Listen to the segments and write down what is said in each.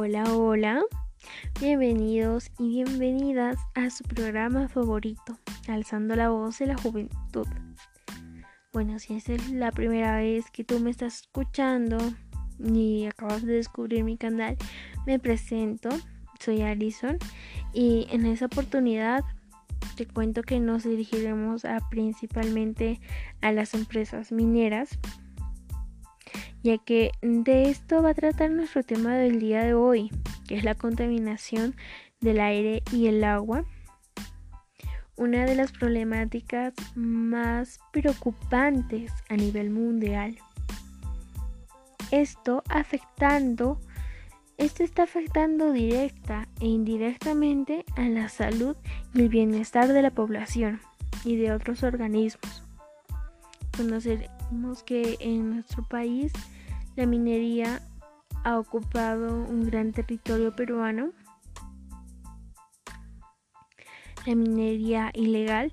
Hola, hola. Bienvenidos y bienvenidas a su programa favorito, Alzando la voz de la juventud. Bueno, si esa es la primera vez que tú me estás escuchando y acabas de descubrir mi canal, me presento. Soy Alison y en esa oportunidad te cuento que nos dirigiremos a principalmente a las empresas mineras ya que de esto va a tratar nuestro tema del día de hoy, que es la contaminación del aire y el agua. Una de las problemáticas más preocupantes a nivel mundial. Esto afectando, esto está afectando directa e indirectamente a la salud y el bienestar de la población y de otros organismos. Que en nuestro país la minería ha ocupado un gran territorio peruano. La minería ilegal,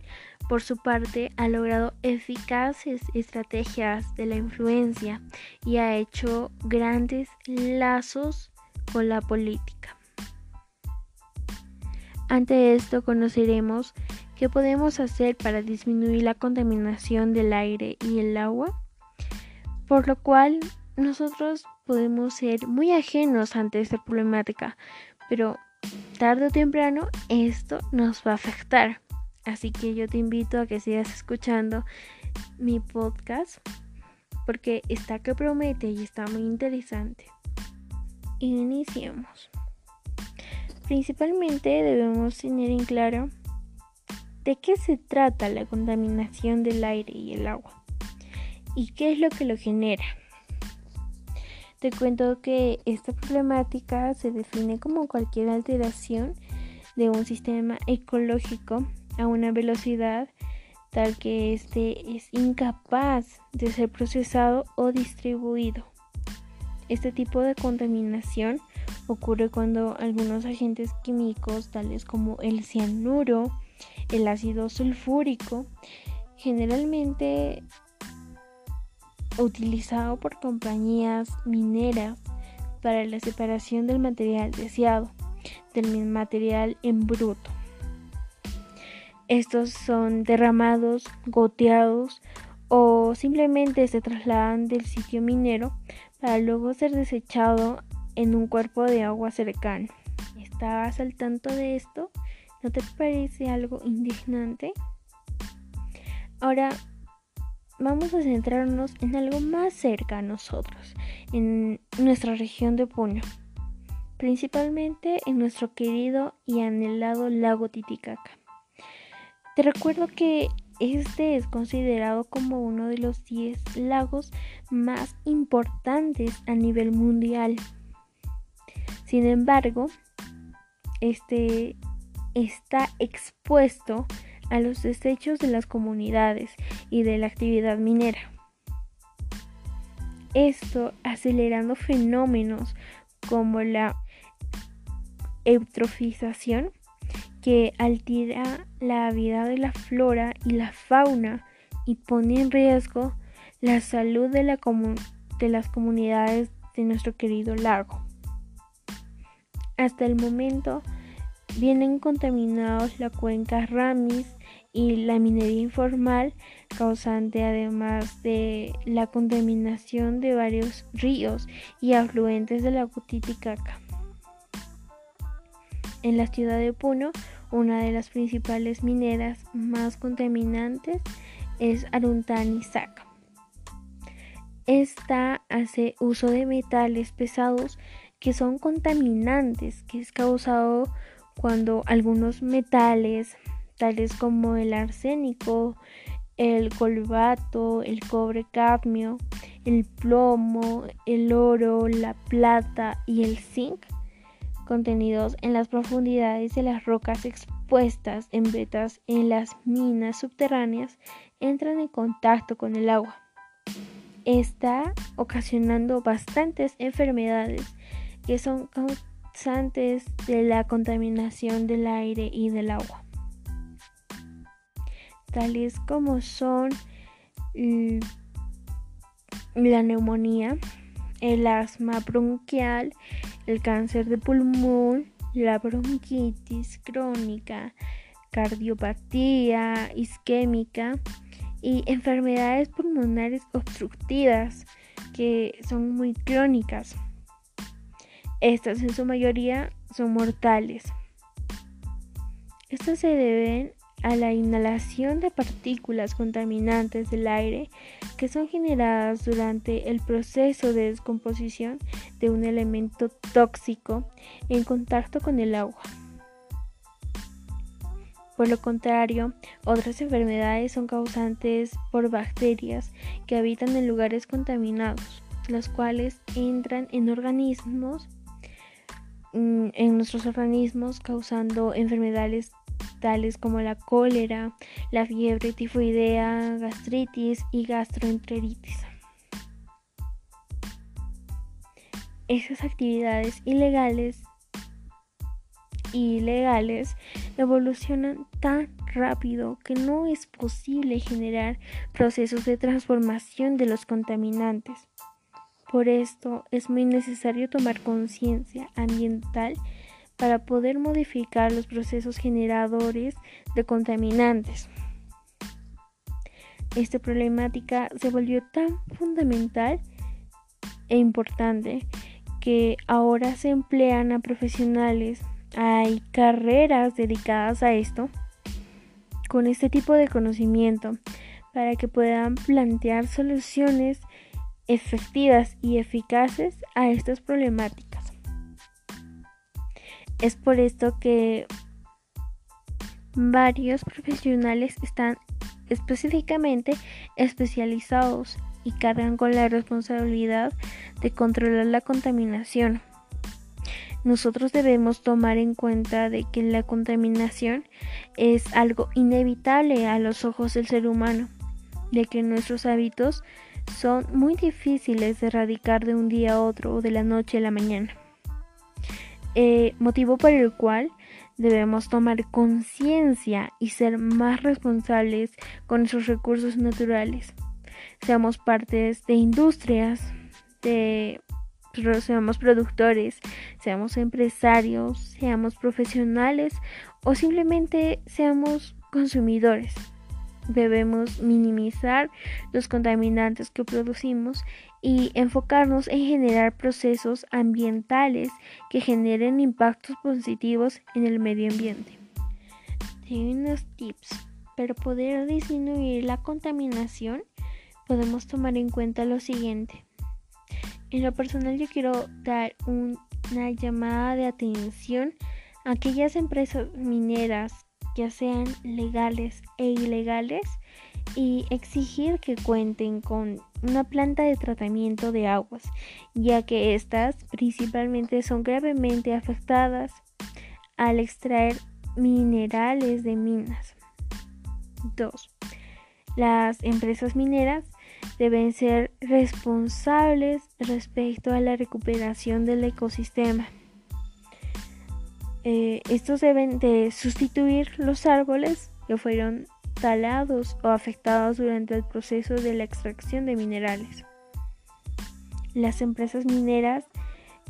por su parte, ha logrado eficaces estrategias de la influencia y ha hecho grandes lazos con la política. Ante esto conoceremos qué podemos hacer para disminuir la contaminación del aire y el agua, por lo cual nosotros podemos ser muy ajenos ante esta problemática, pero tarde o temprano esto nos va a afectar. Así que yo te invito a que sigas escuchando mi podcast porque está que promete y está muy interesante. Iniciemos. Principalmente debemos tener en claro de qué se trata la contaminación del aire y el agua y qué es lo que lo genera. Te cuento que esta problemática se define como cualquier alteración de un sistema ecológico a una velocidad tal que éste es incapaz de ser procesado o distribuido. Este tipo de contaminación ocurre cuando algunos agentes químicos tales como el cianuro, el ácido sulfúrico, generalmente utilizado por compañías mineras para la separación del material deseado, del material en bruto. Estos son derramados, goteados o simplemente se trasladan del sitio minero para luego ser desechado en un cuerpo de agua cercano. ¿Estabas al tanto de esto? ¿No te parece algo indignante? Ahora vamos a centrarnos en algo más cerca a nosotros, en nuestra región de Puno, principalmente en nuestro querido y anhelado lago Titicaca. Te recuerdo que este es considerado como uno de los 10 lagos más importantes a nivel mundial. Sin embargo, este está expuesto a los desechos de las comunidades y de la actividad minera. Esto acelerando fenómenos como la eutrofización que altera la vida de la flora y la fauna y pone en riesgo la salud de, de las comunidades de nuestro querido lago. Hasta el momento vienen contaminados la cuenca Ramis y la minería informal, causante además de la contaminación de varios ríos y afluentes de la Titicaca. En la ciudad de Puno, una de las principales mineras más contaminantes es Aruntani Saca. Esta hace uso de metales pesados que son contaminantes, que es causado cuando algunos metales, tales como el arsénico, el colbato, el cobre cadmio, el plomo, el oro, la plata y el zinc, contenidos en las profundidades de las rocas expuestas en vetas en las minas subterráneas, entran en contacto con el agua. Está ocasionando bastantes enfermedades que son de la contaminación del aire y del agua, tales como son la neumonía, el asma bronquial, el cáncer de pulmón, la bronquitis crónica, cardiopatía isquémica y enfermedades pulmonares obstructivas que son muy crónicas. Estas en su mayoría son mortales. Estas se deben a la inhalación de partículas contaminantes del aire que son generadas durante el proceso de descomposición de un elemento tóxico en contacto con el agua. Por lo contrario, otras enfermedades son causantes por bacterias que habitan en lugares contaminados, las cuales entran en organismos en nuestros organismos causando enfermedades tales como la cólera, la fiebre tifoidea, gastritis y gastroenteritis. Esas actividades ilegales ilegales evolucionan tan rápido que no es posible generar procesos de transformación de los contaminantes. Por esto es muy necesario tomar conciencia ambiental para poder modificar los procesos generadores de contaminantes. Esta problemática se volvió tan fundamental e importante que ahora se emplean a profesionales, hay carreras dedicadas a esto con este tipo de conocimiento para que puedan plantear soluciones efectivas y eficaces a estas problemáticas. Es por esto que varios profesionales están específicamente especializados y cargan con la responsabilidad de controlar la contaminación. Nosotros debemos tomar en cuenta de que la contaminación es algo inevitable a los ojos del ser humano, de que nuestros hábitos son muy difíciles de erradicar de un día a otro o de la noche a la mañana. Eh, motivo por el cual debemos tomar conciencia y ser más responsables con nuestros recursos naturales. Seamos partes de industrias, de, seamos productores, seamos empresarios, seamos profesionales o simplemente seamos consumidores. Debemos minimizar los contaminantes que producimos y enfocarnos en generar procesos ambientales que generen impactos positivos en el medio ambiente. Tengo unos tips. Para poder disminuir la contaminación, podemos tomar en cuenta lo siguiente. En lo personal yo quiero dar una llamada de atención a aquellas empresas mineras, ya sean legales e ilegales, y exigir que cuenten con una planta de tratamiento de aguas, ya que estas principalmente son gravemente afectadas al extraer minerales de minas. 2. Las empresas mineras deben ser responsables respecto a la recuperación del ecosistema. Eh, estos deben de sustituir los árboles que fueron talados o afectados durante el proceso de la extracción de minerales. Las empresas mineras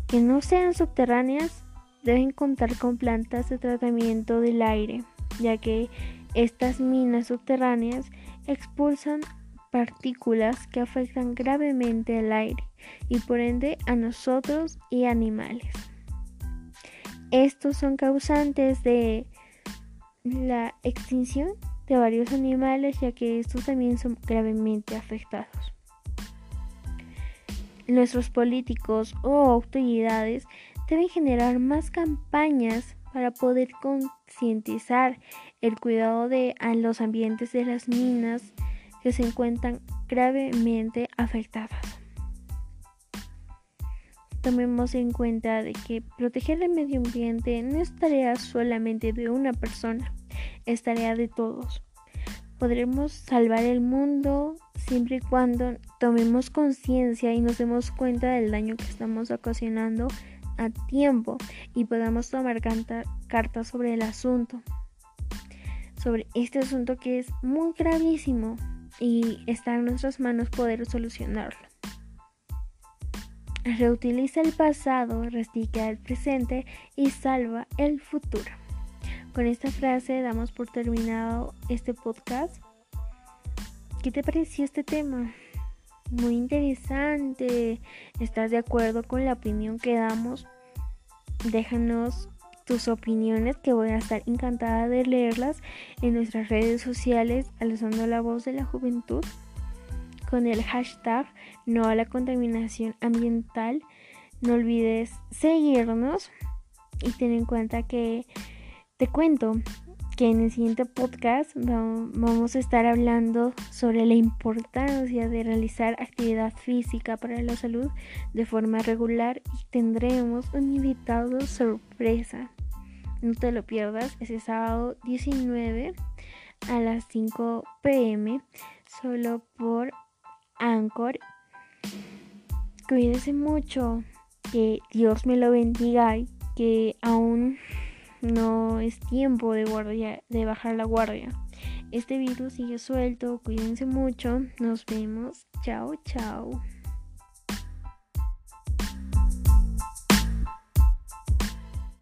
que no sean subterráneas deben contar con plantas de tratamiento del aire, ya que estas minas subterráneas expulsan partículas que afectan gravemente al aire y por ende a nosotros y animales. Estos son causantes de la extinción de varios animales ya que estos también son gravemente afectados. Nuestros políticos o autoridades deben generar más campañas para poder concientizar el cuidado de los ambientes de las minas que se encuentran gravemente afectadas. Tomemos en cuenta de que proteger el medio ambiente no es tarea solamente de una persona, es tarea de todos. Podremos salvar el mundo siempre y cuando tomemos conciencia y nos demos cuenta del daño que estamos ocasionando a tiempo y podamos tomar cartas sobre el asunto. Sobre este asunto que es muy gravísimo y está en nuestras manos poder solucionarlo. Reutiliza el pasado, recicla el presente y salva el futuro. Con esta frase damos por terminado este podcast. ¿Qué te pareció este tema? Muy interesante. ¿Estás de acuerdo con la opinión que damos? Déjanos tus opiniones que voy a estar encantada de leerlas en nuestras redes sociales alzando la voz de la juventud con el hashtag no a la contaminación ambiental. No olvides seguirnos y ten en cuenta que te cuento que en el siguiente podcast vamos a estar hablando sobre la importancia de realizar actividad física para la salud de forma regular y tendremos un invitado sorpresa. No te lo pierdas, ese sábado 19 a las 5 pm solo por Anchor. Cuídense mucho, que Dios me lo bendiga que aún no es tiempo de, guardia, de bajar la guardia. Este virus sigue suelto, cuídense mucho, nos vemos, chao, chao.